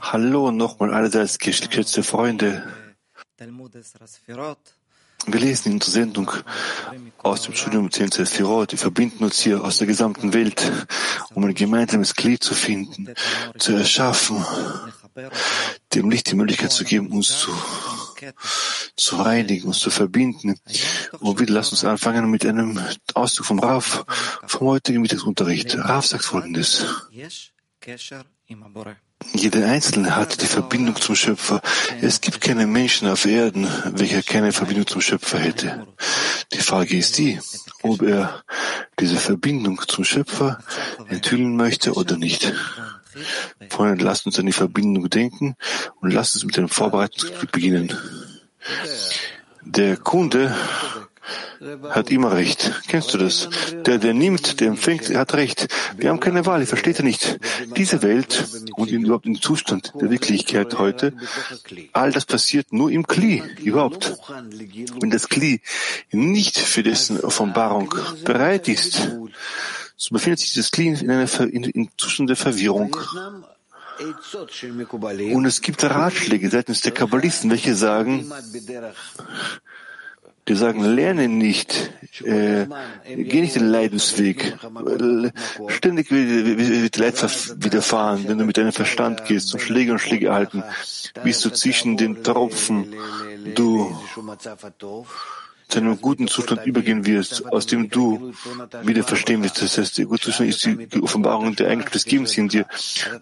Hallo nochmal allerseits geschätzte Freunde. Wir lesen in der Sendung aus dem Studium 10 Sefirot. Wir verbinden uns hier aus der gesamten Welt, um ein gemeinsames Glied zu finden, zu erschaffen, dem Licht die Möglichkeit zu geben, uns zu, zu reinigen, uns zu verbinden. Und wieder lass uns anfangen mit einem Ausdruck vom Raf, vom heutigen Mittagsunterricht. Raf sagt Folgendes. Jeder Einzelne hat die Verbindung zum Schöpfer. Es gibt keinen Menschen auf Erden, welcher keine Verbindung zum Schöpfer hätte. Die Frage ist die, ob er diese Verbindung zum Schöpfer enthüllen möchte oder nicht. Freunde, lasst uns an die Verbindung denken und lasst uns mit dem Vorbereitungsgebiet beginnen. Der Kunde hat immer recht. Kennst du das? Der, der nimmt, der empfängt, hat recht. Wir haben keine Wahl, ich verstehe nicht. Diese Welt und überhaupt im Zustand der Wirklichkeit heute, all das passiert nur im Kli, überhaupt. Wenn das Kli nicht für dessen Offenbarung bereit ist, so befindet sich das Kli in einem in, in Zustand der Verwirrung. Und es gibt Ratschläge seitens der Kabbalisten, welche sagen, die sagen, lerne nicht, äh, geh nicht den Leidensweg. Ständig wird Leid widerfahren, wenn du mit deinem Verstand gehst und Schläge und Schläge halten, bist du zwischen den Tropfen, du zu einem guten Zustand übergehen wirst, aus dem du wieder verstehen wirst. Das heißt, der gute Zustand ist die Offenbarung der Eigenschaft des Gebens in dir,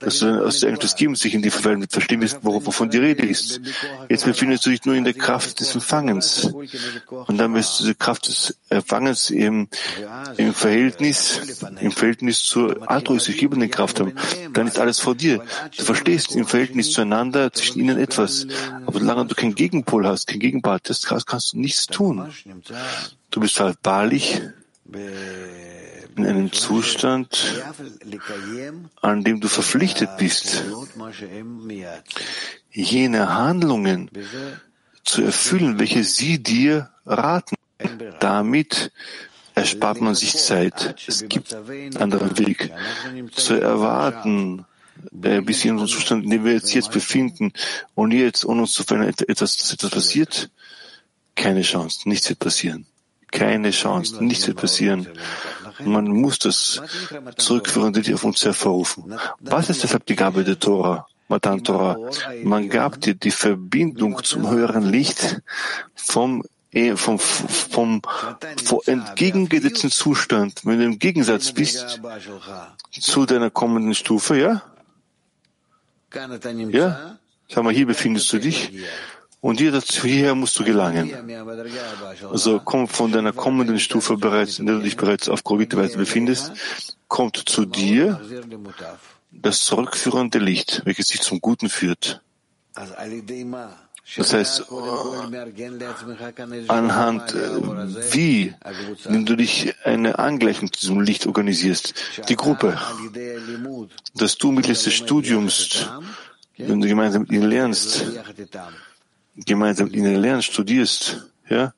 dass du aus der Eigenschaft des Gebens sich in dir verstehen wirst, wovon die Rede ist. Jetzt befindest du dich nur in der Kraft des Empfangens. Und dann wirst du die Kraft des Empfangens im, im Verhältnis, im Verhältnis zur altruistisch gebenden Kraft haben. Dann ist alles vor dir. Du verstehst im Verhältnis zueinander zwischen ihnen etwas. Aber solange du keinen Gegenpol hast, kein Gegenpart hast, kannst du nichts tun. Du bist halt wahrlich in einem Zustand, an dem du verpflichtet bist, jene Handlungen zu erfüllen, welche sie dir raten. Damit erspart man sich Zeit. Es gibt einen anderen Weg. Zu erwarten, äh, bis in unserem Zustand, in dem wir jetzt, jetzt befinden und jetzt ohne uns zu verändern, etwas, dass etwas passiert, keine Chance, nichts wird passieren. Keine Chance, nichts wird passieren. Man muss das zurückführen, die auf uns hervorrufen. Was ist deshalb die Gabe der Tora? Matan Torah. Man gab dir die Verbindung zum höheren Licht vom eh, vom, vom, vom entgegengesetzten Zustand, wenn du im Gegensatz bist zu deiner kommenden Stufe, ja? Ja? Sag mal, hier befindest du dich und hierher musst du gelangen. Also komm von deiner kommenden Stufe bereits, in der du dich bereits auf korrekte Weise befindest, kommt zu dir das zurückführende Licht, welches dich zum Guten führt. Das heißt, anhand äh, wie, wenn du dich eine Angleichung zu diesem Licht organisierst, die Gruppe, dass du mittels des Studiums, wenn du gemeinsam mit ihnen lernst, gemeinsam mit ihnen lernst, studierst, ja,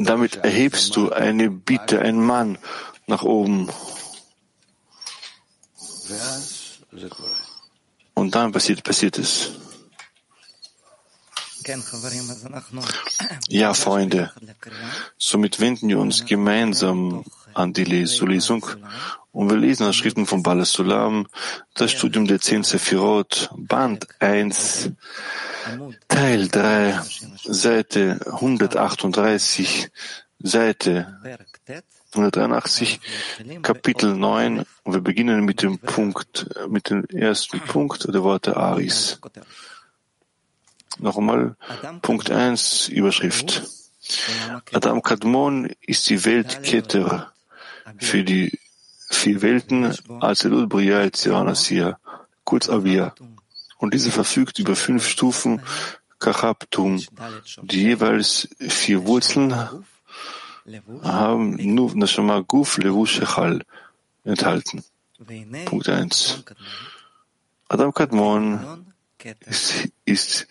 damit erhebst du eine Bitte, einen Mann nach oben. Und dann passiert, passiert es. Ja, Freunde, somit wenden wir uns gemeinsam an die Lesung und wir lesen aus Schriften von Bala Sulam, das Studium der zehn Sephirot, Band 1, Teil 3, Seite 138, Seite 183, Kapitel 9, und wir beginnen mit dem Punkt, mit dem ersten Punkt der Worte Aris. Noch einmal, Punkt 1, Überschrift. Adam Kadmon ist die Weltkette für die vier Welten als Elul Bria Etziranasia, kurz Avia. Und diese verfügt über fünf Stufen Kachabtum, die jeweils vier Wurzeln haben, nur Nashama Guf Levu Shechal enthalten. Punkt 1. Adam Kadmon ist, ist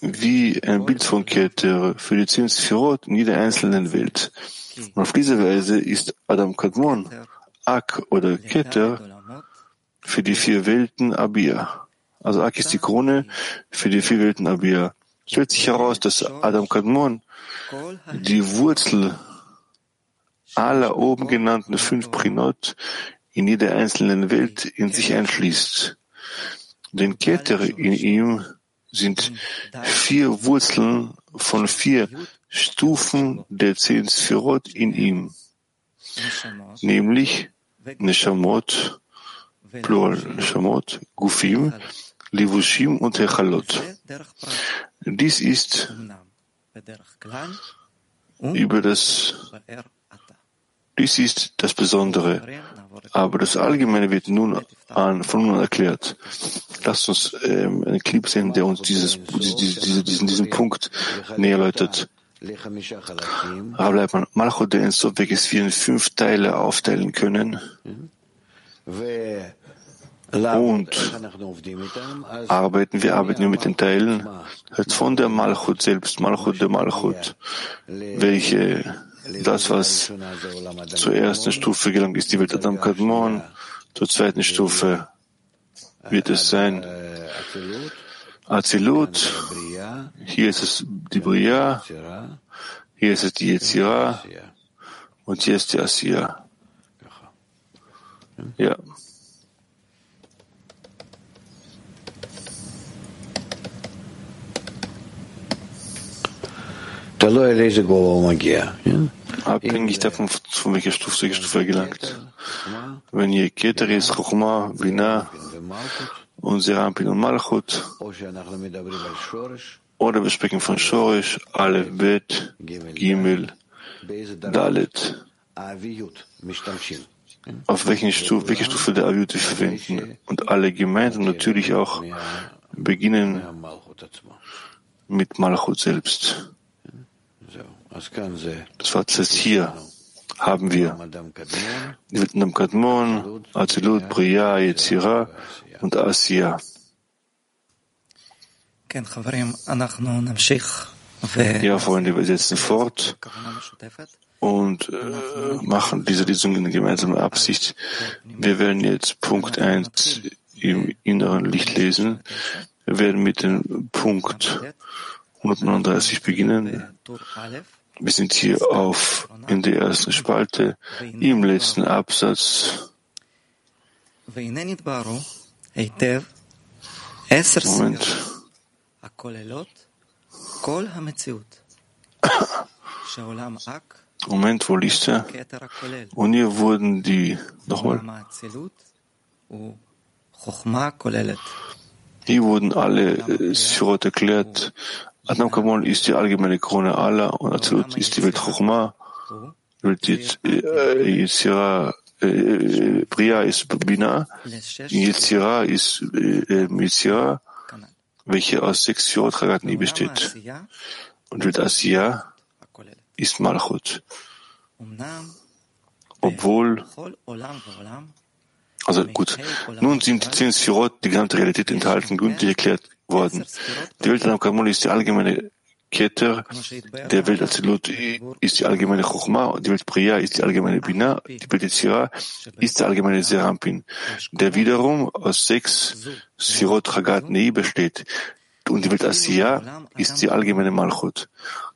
wie ein Bild von Keter für die zehn Sphirot in jeder einzelnen Welt. Und auf diese Weise ist Adam Kadmon, Ak oder Keter für die vier Welten Abia. Also Ak ist die Krone für die vier Welten Abia. Stellt sich heraus, dass Adam Kadmon die Wurzel aller oben genannten fünf Prinot in jeder einzelnen Welt in sich einschließt. Denn Keter in ihm sind vier Wurzeln von vier Stufen der zehn Sphirot in ihm, nämlich Neshamot, Plural Neshamot, Gufim, Livushim und Hechalot. Dies ist über das dies ist das Besondere, aber das Allgemeine wird nun an, von nun erklärt. Lasst uns ähm, einen Clip sehen, der uns dieses, diese, diesen, diesen Punkt näher erläutert. Rabbi Malchut der Ensof, welches wir in fünf Teile aufteilen können. Und arbeiten wir arbeiten wir mit den Teilen. von der Malchut selbst, Malchut der Malchut, welche das, was zur ersten Stufe gelangt ist, die Welt Adam Kadmon, zur zweiten Stufe wird es sein Azilut, hier ist es die Bria, hier ist es die Yetzira und hier ist die Asiya. Ja. Abhängig davon, von welcher Stufe zu welcher Stufe er gelangt. Wenn ihr Keter ist, Chochma, Bina und Serampin und Malchut, oder wir sprechen von Shorish, Aleph, Bet, Gimel, Dalet. Auf welchen Stufe, welche Stufe der Aviyut wir verwenden. Und alle gemeinsam natürlich auch beginnen mit Malchut selbst. Das war das hier haben wir Vietnam Kadmon, Azilut, Bria, Yetzira und Asiya. Ja, Freunde, wir setzen fort und äh, machen diese Lesung in gemeinsamer Absicht. Wir werden jetzt Punkt 1 im inneren Licht lesen. Wir werden mit dem Punkt 139 beginnen. Wir sind hier auf in der ersten Spalte im letzten Absatz. Moment. Moment, wo liest er? Und hier wurden die, nochmal. Hier wurden alle äh, Sirot erklärt, Adam Kamon ist die allgemeine Krone aller und Azilut ist die Welt Chochma, Welt Yitzira, äh, äh, Bria ist Bina, Yitzira ist äh, welche aus sechs Fjordchagaten besteht. Und Welt Asiya ist Malchut. Obwohl, also gut, nun sind die zehn Sphirot die gesamte Realität enthalten, gründlich erklärt worden. Die Welt am Kamul ist die allgemeine Keter, der Welt Azilut ist die allgemeine Chochma, die Welt Priya ist die allgemeine Bina, die Welt Yitzira ist der allgemeine Serampin, der wiederum aus sechs Sphirot Chagat Nei besteht. Und die Welt Asiya ist die allgemeine Malchut.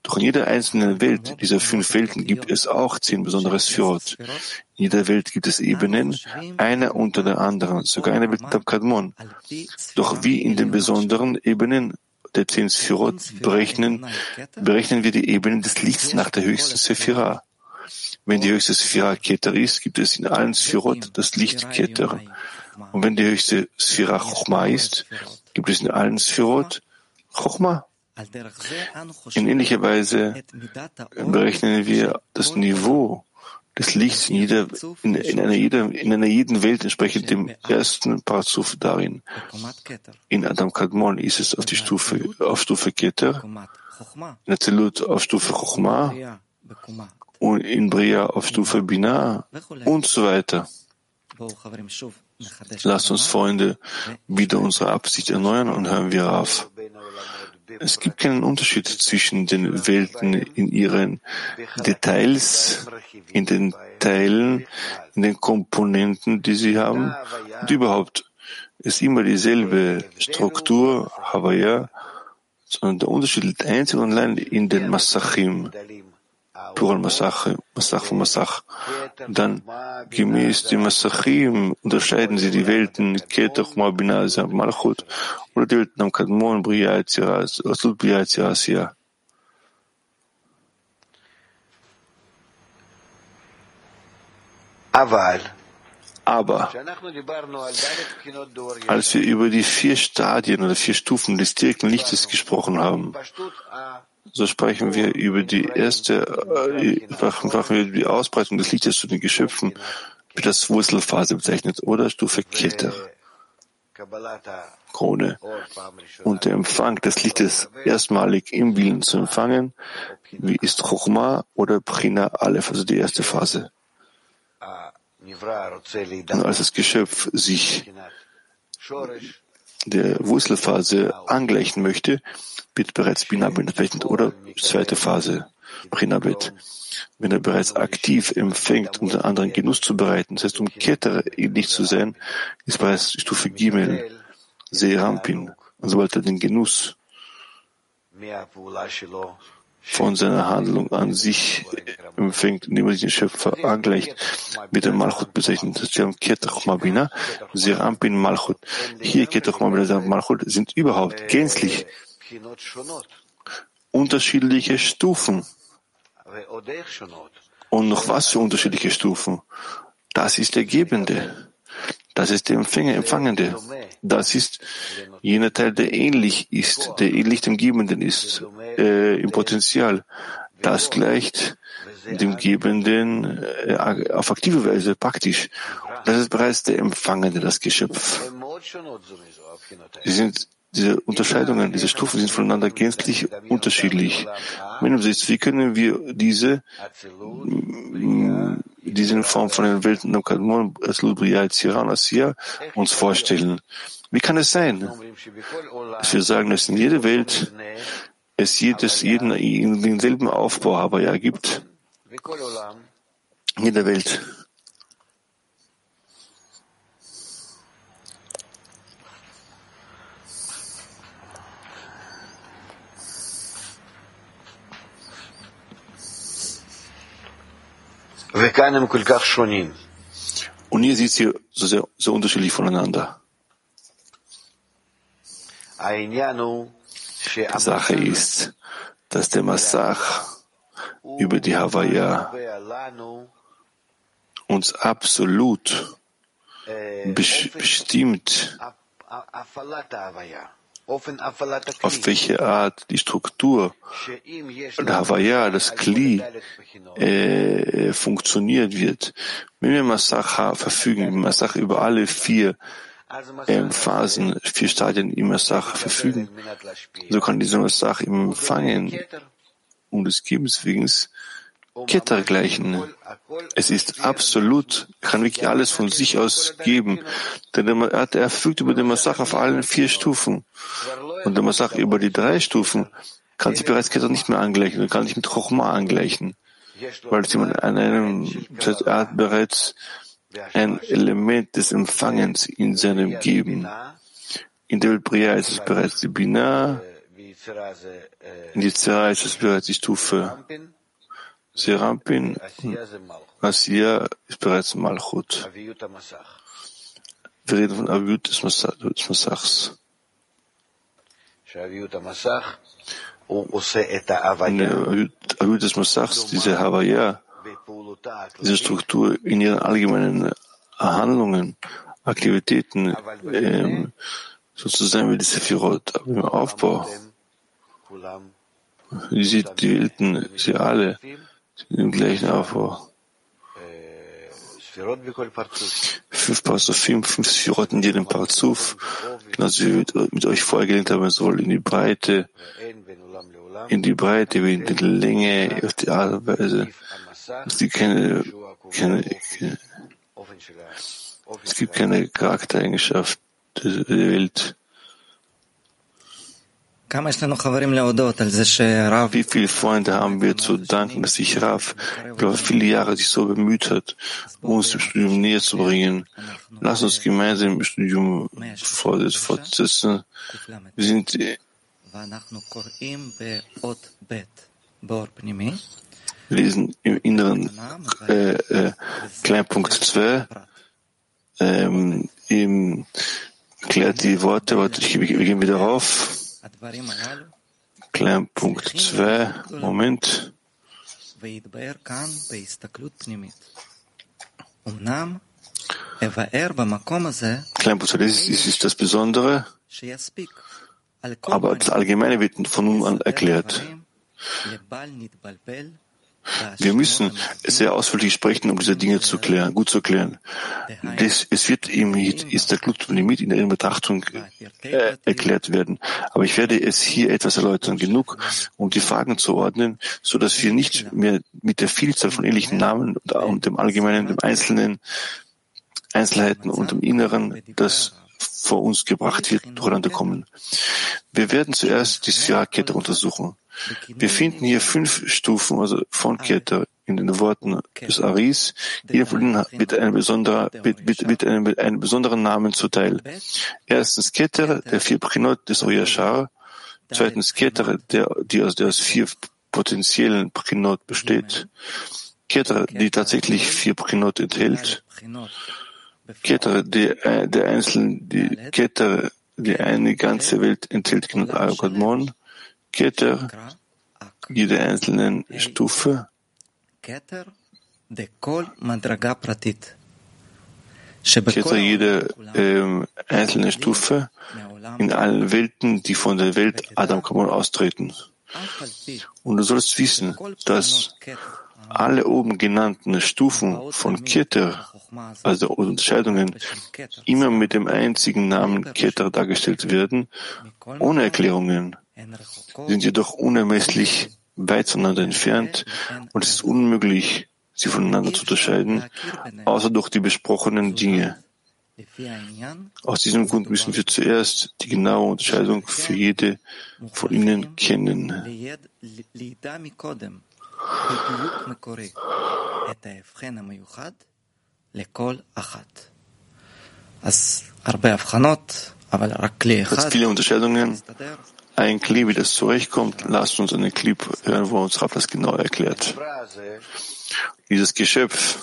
Doch in jeder einzelnen Welt dieser fünf Welten gibt es auch zehn besondere Sphirot. In jeder Welt gibt es Ebenen, eine unter der anderen, sogar eine Welt am Kadmon. Doch wie in den besonderen Ebenen der zehn Sphirot berechnen, berechnen wir die Ebenen des Lichts nach der höchsten Sephira. Wenn die höchste Sephira Keter ist, gibt es in allen Sphirot das Licht Keter. Und wenn die höchste Sphira Chochma ist, gibt es in allen Sphirot Chochma. In ähnlicher Weise berechnen wir das Niveau des Lichts in, jeder, in, in, einer, jeder, in einer jeden Welt entsprechend dem ersten Parzuf darin. In Adam Kadmon ist es auf die Stufe, auf Stufe Keter, in Azelut auf Stufe Chochma und in Bria auf Stufe Bina und so weiter. Lasst uns, Freunde, wieder unsere Absicht erneuern und hören wir auf. Es gibt keinen Unterschied zwischen den Welten in ihren Details, in den Teilen, in den Komponenten, die sie haben. Und überhaupt ist immer dieselbe Struktur, Havaya, sondern der Unterschied liegt einzig und allein in den Massachim. Plural Masach, Masach von Masach. Dann gemäß dem Masachim unterscheiden sie die Welten Ketach, Mabina, Malchut oder die Welten am Kadmon, Bria, Etziras, Aslut, Bria, Etziras, ja. Aber als wir über die vier Stadien oder vier Stufen des direkten Lichtes gesprochen haben, so sprechen wir über die erste, äh, sprachen wir die Ausbreitung des Lichtes zu den Geschöpfen, wird das Wurzelphase bezeichnet, oder Stufe Keter, Krone. Und der Empfang des Lichtes erstmalig im Willen zu empfangen, wie ist Chochma oder Prina Aleph, also die erste Phase. Und als das Geschöpf sich der Wurzelphase angleichen möchte, wird bereits Binabit bezeichnet oder zweite Phase, Prinabit. Wenn er bereits aktiv empfängt, um den anderen Genuss zu bereiten, das heißt, um Keter ähnlich zu sein, ist bereits Stufe Gimel, Serampin. Und sobald er den Genuss von seiner Handlung an sich empfängt, indem er sich den Schöpfer angleicht, wird er Malchut bezeichnet. Das heißt, Ketach Mabina, Serampin Malchut. Hier Ketach Mabina, Malchut sind überhaupt gänzlich unterschiedliche Stufen. Und noch was für unterschiedliche Stufen? Das ist der Gebende. Das ist der Empfänger, Empfangende. Das ist jener Teil, der ähnlich ist, der ähnlich dem Gebenden ist, äh, im Potenzial. Das gleicht dem Gebenden äh, auf aktive Weise praktisch. Das ist bereits der Empfangende, das Geschöpf. Sie sind diese Unterscheidungen, diese Stufen sind voneinander gänzlich unterschiedlich. Wie können wir diese, mm, diese Form von den Welten uns vorstellen? Wie kann es sein, dass wir sagen, dass in jeder Welt es jedes, jeden, denselben Aufbau aber ja gibt? In jeder Welt. Und ihr seht sie so, sehr, so unterschiedlich voneinander. Die Sache ist, dass der Massach über die Havaya uns absolut bestimmt auf welche Art die Struktur der Havaya, das Kli, äh, funktioniert wird. Wenn wir Masach verfügen, Masach über alle vier äh, Phasen, vier Stadien im Masach verfügen, so kann dieser Masach Empfangen um des Gebens wegen Ketter gleichen. Es ist absolut, kann wirklich alles von sich aus geben. Denn er, er verfügt über den Massach auf allen vier Stufen. Und der Massach über die drei Stufen kann sich bereits Ketter nicht mehr angleichen und kann sich mit Chochma angleichen. Weil es jemand an einem, er hat bereits ein Element des Empfangens in seinem Geben. In der Bria ist es bereits die Bina, in die Zera ist es bereits die Stufe Serampin, Asiya ist bereits Malchut. Wir reden von Aviut des Massachs. In der Aviut des Massachs, diese Havaya, diese Struktur in ihren allgemeinen Handlungen, Aktivitäten, ähm, sozusagen wie die Sephirot, aber im Aufbau. Wie sieht die Welten, sie alle, im gleichen Aufbau. Fünf Parzufim, fünf Sphirot in jedem Parzuf, genauso wie wir mit euch vorgelegt haben, soll in die Breite, in die Breite, wie in die Länge, auf die Art und Weise. Es gibt keine, keine, keine es gibt keine Charaktereigenschaft der Welt. Wie viele Freunde haben wir zu danken, dass sich Rav über viele Jahre sich so bemüht hat, uns im Studium näher zu bringen. Lass uns gemeinsam im Studium fortsetzen. Wir sind lesen im inneren äh, äh, Kleinpunkt 2 ähm, im, klärt die Worte, warte, ich, wir gehen wieder rauf. Kleinpunkt 2, Moment. Kleinpunkt 2, das ist, ist das Besondere, aber das Allgemeine wird von nun an erklärt. Wir müssen sehr ausführlich sprechen, um diese Dinge zu klären, gut zu klären. Das, es wird ihm ist der Glutlimit in der Betrachtung äh, erklärt werden. Aber ich werde es hier etwas erläutern, genug, um die Fragen zu ordnen, so dass wir nicht mehr mit der Vielzahl von ähnlichen Namen und dem Allgemeinen, dem Einzelnen, Einzelheiten und dem Inneren, das vor uns gebracht wird, durcheinander kommen. Wir werden zuerst die Sphärakette untersuchen. Wir finden hier fünf Stufen also von Keter in den Worten des Aris. Jeder von ihnen wird ein besonderer, wird, wird, wird einen, besonderen Namen zuteil. Erstens Keter, der vier Prinot des Oyashar. Zweitens Keter, der, die aus, der aus vier potenziellen Prinot besteht. Keter, die tatsächlich vier Prinot enthält. Keter, der, der einzelnen, die Keter, die eine ganze Welt enthält, genannt Ayakodmon. Keter, jede einzelnen Stufe. Keter, jede ähm, einzelne Stufe in allen Welten, die von der Welt Adam Kamon austreten. Und du sollst wissen, dass alle oben genannten Stufen von Keter, also Unterscheidungen, immer mit dem einzigen Namen Keter dargestellt werden, ohne Erklärungen sind jedoch unermesslich weit voneinander entfernt und es ist unmöglich, sie voneinander zu unterscheiden, außer durch die besprochenen Dinge. Aus diesem Grund müssen wir zuerst die genaue Unterscheidung für jede von ihnen kennen. Es viele Unterscheidungen, ein Kli, wie das zurechtkommt, lasst uns einen Clip hören, wo uns Rav das genau erklärt. Dieses Geschöpf,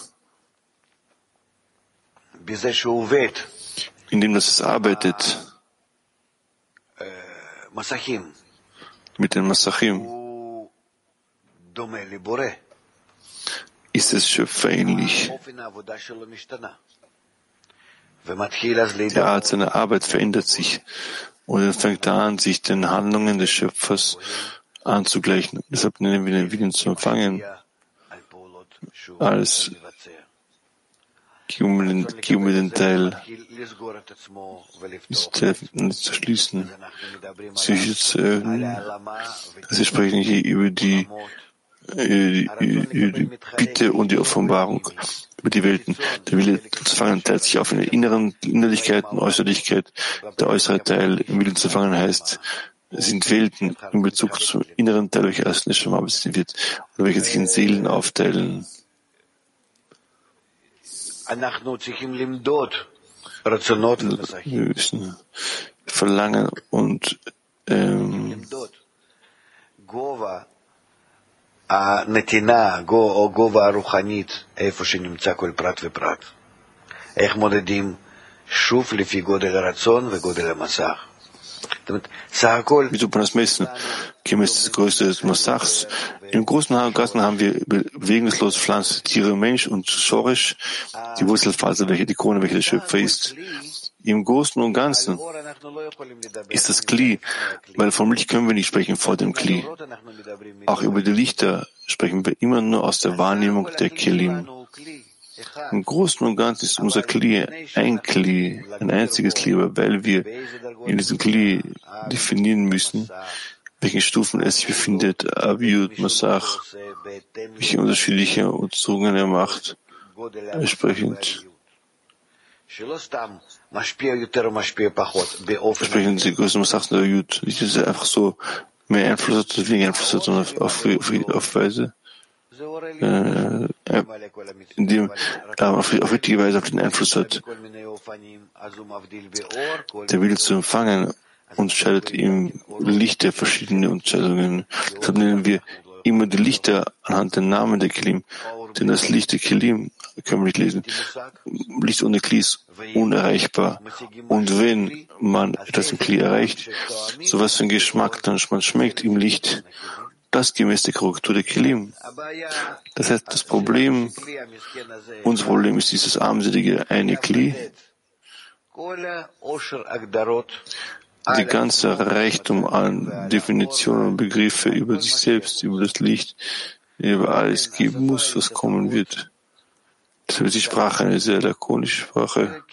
in dem das arbeitet, mit den Masachim, ist es Schöpfer ähnlich. Die Art seiner Arbeit verändert sich und er fängt an, sich den Handlungen des Schöpfers anzugleichen. Deshalb nennen wir den Willen zu empfangen als den Teil zu schließen, sich zu öffnen. Sie sprechen hier über die, die, Bitte und die Offenbarung über die Welten. Der Wille zu fangen teilt sich auf in der inneren Innerlichkeit und Äußerlichkeit. Der äußere Teil im Willen zu fangen heißt, sind Welten in Bezug zum inneren Teil, welcher als Neshama bestimmt wird, oder welche sich in Seelen aufteilen. Wir müssen verlangen und ähm, הנתינה או גובה הרוחנית איפה שנמצא כל פרט ופרט. איך מודדים? שוב לפי גודל הרצון וגודל המסך. Wieso man das messen? Gemäß des Größe des Massachs. Im Großen und Ganzen haben wir bewegungslos Pflanzen, Tiere, Mensch und Schorisch, die Wurzelphase, welche die Krone, welche der Schöpfer ist. Im Großen und Ganzen ist das Kli, weil vom Licht können wir nicht sprechen vor dem Kli. Auch über die Lichter sprechen wir immer nur aus der Wahrnehmung der Kelim. Im Großen und Ganzen ist unser Kli ein Kli, ein einziges Kli, weil wir in diesem Kli definieren müssen, welchen Stufen es sich befindet, Abiyut, Masach, welche unterschiedliche Untersuchungen er macht, entsprechend Sprechen Sie der Jud. Nicht, dass er einfach so mehr Einfluss hat oder weniger Einfluss hat, sondern auf, auf, auf Weise, äh, indem er auf, auf richtige Weise auf den Einfluss hat. Der Wille zu empfangen unterscheidet ihm Lichter verschiedene Unterscheidungen. Deshalb nennen wir immer die Lichter anhand der Namen der Kelim. Denn das Licht der Kelim, können wir nicht lesen, Licht ohne Kli ist unerreichbar. Und wenn man etwas im Kli erreicht, so was für ein Geschmack dann man schmeckt im Licht, das gemäß der Korrektur der Kelim. Das heißt, das Problem, unser Problem ist dieses armselige eine Kli, die ganze Reichtum an Definitionen und Begriffe über sich selbst, über das Licht, über alles geben muss, was kommen wird. Die Sprache eine sehr lakonische Sprache.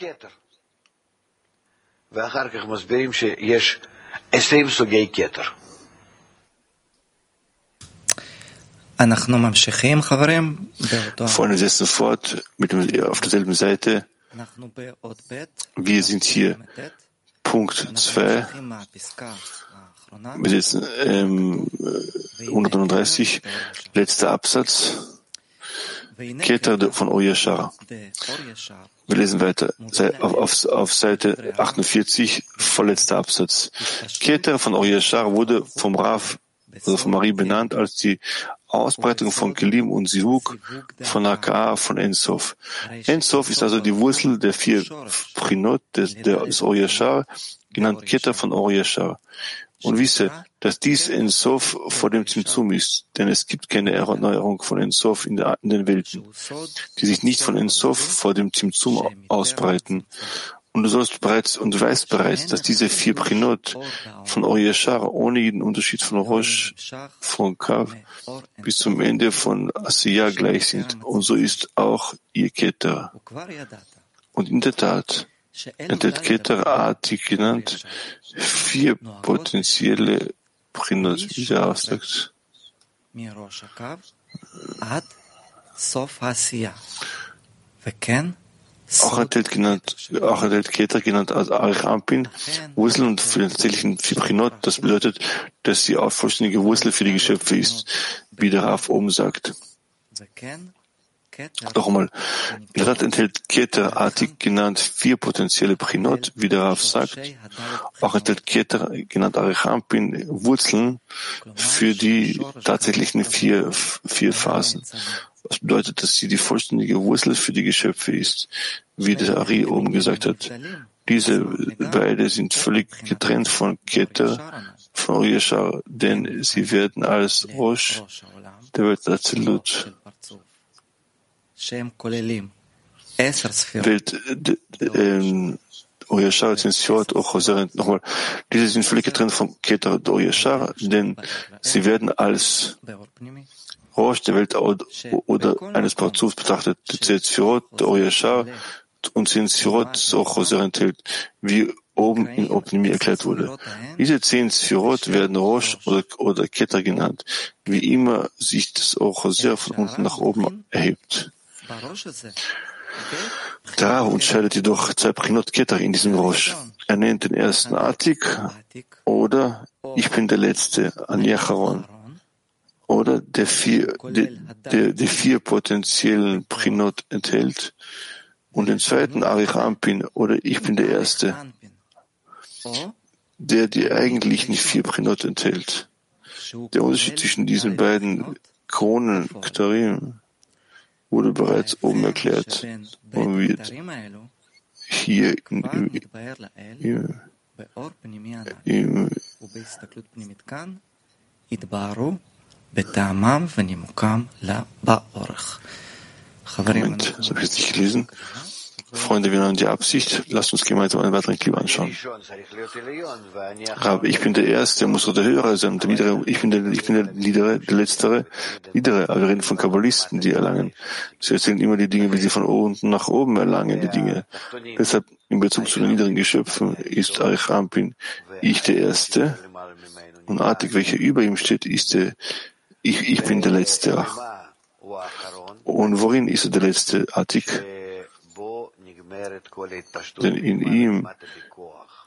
Freunde setzen fort mit dem, auf derselben Seite. Wir sind hier Punkt 2. Wir sitzen ähm, 139, letzter Absatz. Keter von Oyashar. Wir lesen weiter auf, auf, auf Seite 48, vorletzter Absatz. Keter von Oyashar wurde vom Rav, also von Marie benannt als die Ausbreitung von Kelim und Sihuk von Aka von Ensof. Ensof ist also die Wurzel der vier Prinot des, des Oyashar, genannt Keter von Oyashar. Und wisse, dass dies Ensof vor dem Zimtzum ist, denn es gibt keine Erneuerung von Ensof in, in den Welten, die sich nicht von Ensof vor dem Zimtzum ausbreiten. Und du sollst bereits und weißt bereits, dass diese vier Prinot von Oyeshar ohne jeden Unterschied von Rosh, von Kav bis zum Ende von Asiya gleich sind. Und so ist auch ihr Keter. Und in der Tat, enthält Keter artig genannt vier potenzielle Prinot, wie der aussagt. Auch enthält, genannt, auch enthält Keter genannt als Arichampin Wurzel und für den tatsächlichen Fibrinot. Das bedeutet, dass sie auch vollständige Wurzel für die Geschöpfe ist, wie der Raf oben sagt. Noch einmal, in der Tat enthält Keter, artig genannt, vier potenzielle Prinot, wie der Raf sagt. Auch enthält Keter, genannt Arichampin, Wurzeln für die tatsächlichen vier, vier Phasen. Was bedeutet, dass sie die vollständige Wurzel für die Geschöpfe ist, wie der Ari oben gesagt hat. Diese beide sind völlig getrennt von Keter, von Yeshar, denn sie werden als Rosh der Welt Azilut Welt, ähm, Oyashar, Zensiot, Ochoser, nochmal, diese sind völlig getrennt von Keter und Oyashar, denn sie werden als. Rosh der Welt oder eines Parzufs betrachtet. Die Zensiot, der Oyashar und Zensiot, Ochoser enthält, wie oben in Optimie erklärt wurde. Diese zehn Sphirot werden Rosh oder, oder Keter genannt, wie immer sich das Ochoser von unten nach oben erhebt. Da unterscheidet jedoch zwei Prinot Keter in diesem Rosh. Er nennt den ersten Atik. Oder ich bin der Letzte, Aniacharon. Oder der vier, der, der, der vier potenziellen Prinot enthält. Und den zweiten Arich Ampin oder ich bin der Erste, der die eigentlichen vier Prinot enthält. Der Unterschied zwischen diesen beiden Kronen, Ktarim, wurde bereits oben erklärt und wird hier in, im, im, Moment, das habe ich jetzt nicht gelesen. Freunde, wir haben die Absicht, lasst uns gemeinsam einen weiteren Clip anschauen. Rab, ich bin der Erste, der muss der Höhere sein, der Niedere, ich bin der, ich bin der Niedere, der Letztere, Niedere. Aber wir reden von Kabbalisten, die erlangen. Sie erzählen immer die Dinge, wie sie von unten nach oben erlangen, die Dinge. Deshalb, in Bezug zu den niederen Geschöpfen, ist Arich Ampin, ich der Erste, und artig, welcher über ihm steht, ist der, ich, ich bin der Letzte. Und worin ist er der Letzte, artig? Denn in ihm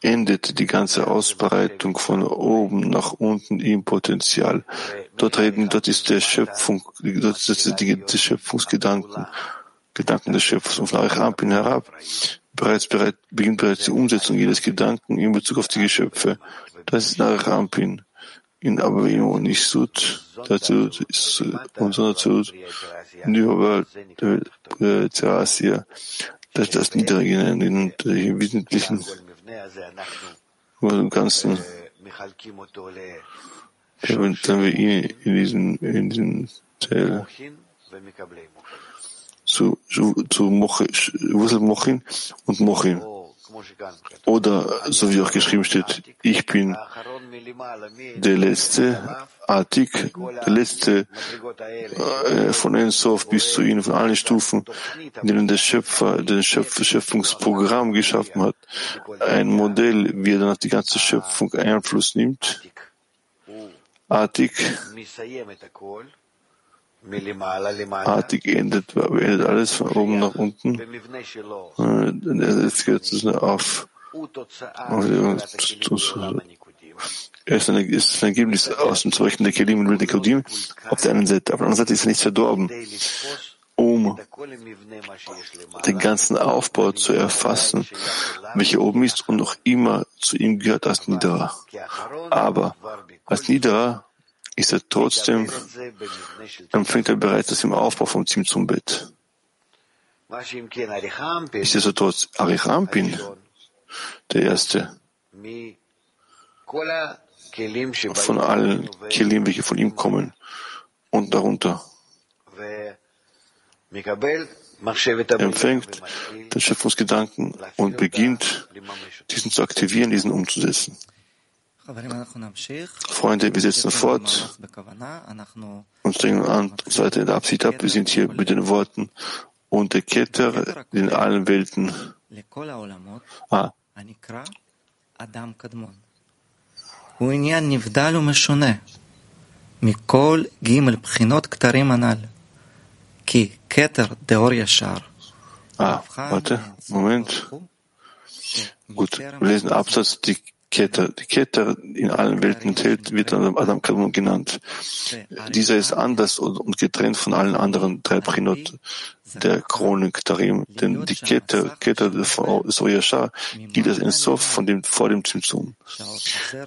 endet die ganze Ausbreitung von oben nach unten im Potenzial. Dort reden, dort ist der Schöpfung, dort ist die, die Schöpfungsgedanken, Gedanken des Schöpfers und von Ampin herab. Bereits bereit, beginnt bereits die Umsetzung jedes Gedanken in Bezug auf die Geschöpfe. Das ist Ampin. In Abwim und nicht Sud, dazu ist unser Sud, überall der Terrasia, das ist das Niedrige in den Wesentlichen im Ganzen. Wenn wir ihn in diesen, in diesen Teil zu, zu, zu Wurzel Mochin und Mochin. Oder, so wie auch geschrieben steht, ich bin der letzte Artik, der letzte äh, von Ensof bis zu ihnen, von allen Stufen, in denen der Schöpfer Schöpf Schöpfungsprogramm geschaffen hat. Ein Modell, wie er dann auf die ganze Schöpfung Einfluss nimmt. Artig endet, endet alles von oben nach unten. Jetzt geht es auf. Er ist, eine, ist ein Ergebnis aus dem Zeugen der Kelim und Nikodim auf der einen Seite. Auf der anderen Seite ist er nicht verdorben, um den ganzen Aufbau zu erfassen, welcher oben ist und noch immer zu ihm gehört als Niederer. Aber als Niederer ist er trotzdem, empfängt er bereits das im Aufbau vom Zim. Ist er so trotz Arichampin, der Erste, von allen Kelim, welche von ihm kommen und darunter. Er empfängt den Schöpfungsgedanken und beginnt, diesen zu aktivieren, diesen umzusetzen. Freunde, wir setzen fort und strengen an Seite der Absicht ab. Wir sind hier mit den Worten und der Ketter in allen Welten. Ah. הוא עניין נבדל ומשונה מכל ג' בחינות כתרים הנ"ל, כי כתר דאור ישר. Ah, warte, Moment. Gut, wir lesen Absatz, die Keter. Die Keter in allen Welten enthält, wird Adam Kadmon genannt. Dieser ist anders und getrennt von allen anderen drei Prinot der Chronik Tarim, denn die Keter, Keter des Oyashar gilt als ein Sof von dem, vor dem Zimtzum.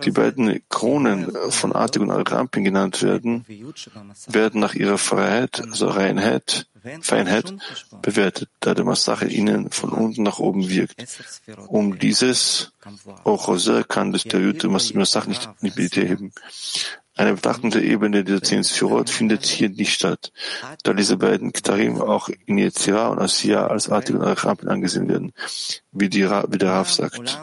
Die beiden Kronen von Artig und Al-Rampin genannt werden, werden nach ihrer Freiheit, also Reinheit, Feinheit bewertet, da der Massache ihnen von unten nach oben wirkt. Um dieses, auch Jose kann das der Jute Massach nicht, nicht mit heben. Eine betrachtende Ebene zehn Sphirot findet hier nicht statt, da diese beiden Ktarim auch in Yetzirah und Asiya als Artig und Arachapin angesehen werden, wie, die, wie der Rav sagt.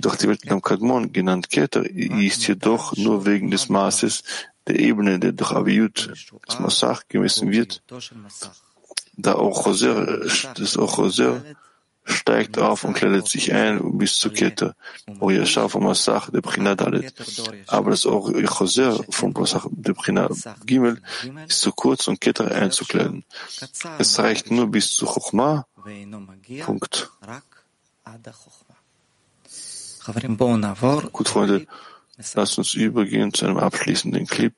Doch die Welt Adam Kadmon, genannt Keter, ist jedoch nur wegen des Maßes der Ebene, der durch Aviyut, das Massach, gemessen wird, da auch Choser, das auch Choser steigt auf und kleidet sich ein bis zur Kette. O Yashar vom Masach der Bchina Dalet. Aber das auch Choser vom Masach der Gimel ist zu kurz, um Keter einzukleiden. Es reicht nur bis zu Chochma. Punkt. Gut, Freunde, lasst uns übergehen zu einem abschließenden Clip.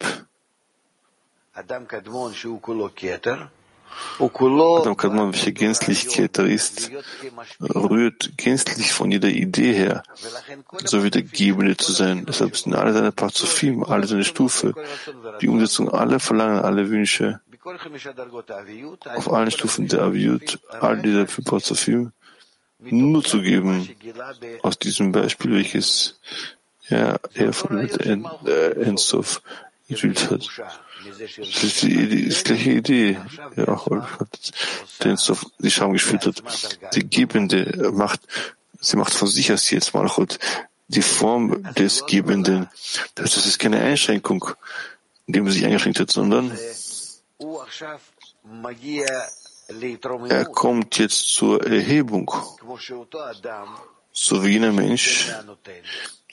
Adam Kadmon, Adam Kadmon, welcher gänzlich Keter ist, rührt gänzlich von jeder Idee her, so wie der Gebende zu sein. Deshalb sind alle seine Parzufim, alle seine Stufe, die Umsetzung aller Verlangen, alle Wünsche, auf allen Stufen der Aviut, all diese fünf Parzufim, nur zu geben, aus diesem Beispiel, welches er, er von äh, Ensof hat. Das ist die, die, die gleiche Idee, ja, auch den Sof die Scham geführt hat. Die Gebende macht, sie macht von sich aus jetzt Malchut die Form des Gebenden. Das ist keine Einschränkung, indem er sich eingeschränkt hat, sondern er kommt jetzt zur Erhebung, so wie jener Mensch,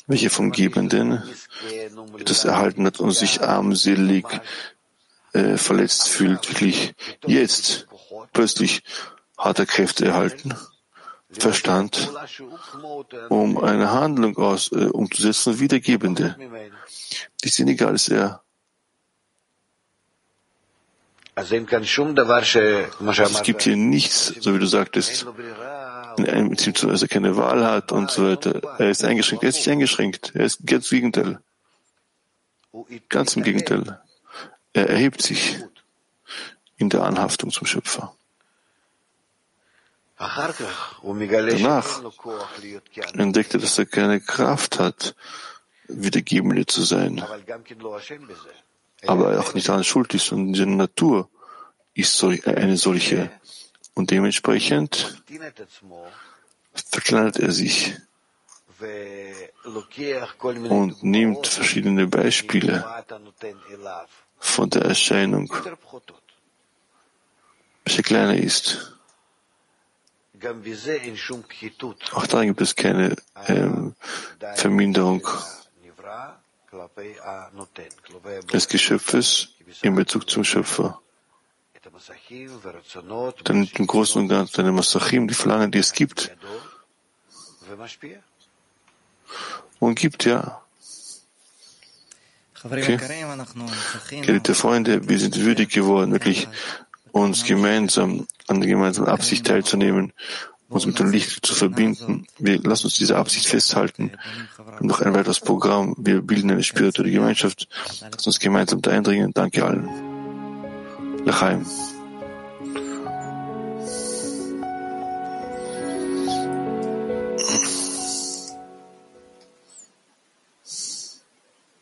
welche vom Gebenden etwas erhalten hat und sich armselig äh, verletzt fühlt, wirklich jetzt plötzlich hat er Kräfte erhalten Verstand, um eine Handlung aus, äh, umzusetzen, Gebende. Die sind egal als er. Es gibt hier nichts, so wie du sagtest, in dass er keine Wahl hat und so weiter. Er ist eingeschränkt. Er ist nicht eingeschränkt. Er ist ganz im Gegenteil. Ganz im Gegenteil. Er erhebt sich in der Anhaftung zum Schöpfer. Danach entdeckt er, dass er keine Kraft hat, Wiedergebende zu sein, aber auch nicht daran schuld ist und seine Natur ist eine solche. Und dementsprechend verkleinert er sich und nimmt verschiedene Beispiele von der Erscheinung, welche kleiner ist. Auch daran gibt es keine ähm, Verminderung des Geschöpfes in Bezug zum Schöpfer. Dann im Großen und Ganzen deine Masachim, die Verlangen, die es gibt. Und gibt, ja. Okay. Geliebte Freunde, wir sind würdig geworden, wirklich uns gemeinsam an der gemeinsamen Absicht teilzunehmen, uns mit dem Licht zu verbinden. Wir lassen uns diese Absicht festhalten. Noch ein weiteres Programm. Wir bilden eine spirituelle Gemeinschaft. Lass uns gemeinsam da eindringen. Danke allen. לחיים.